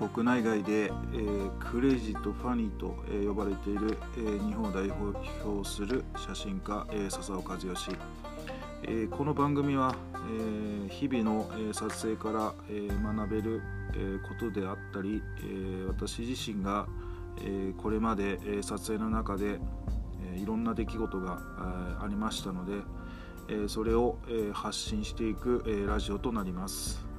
国内外で、えー、クレイジーとファニーと、えー、呼ばれている、えー、日本を代表する写真家、えー、笹尾和義、えー、この番組は、えー、日々の、えー、撮影から、えー、学べる、えー、ことであったり、えー、私自身が、えー、これまで、えー、撮影の中で、えー、いろんな出来事が、ありましたので、えー、それを、えー、発信していく、えー、ラジオとなります。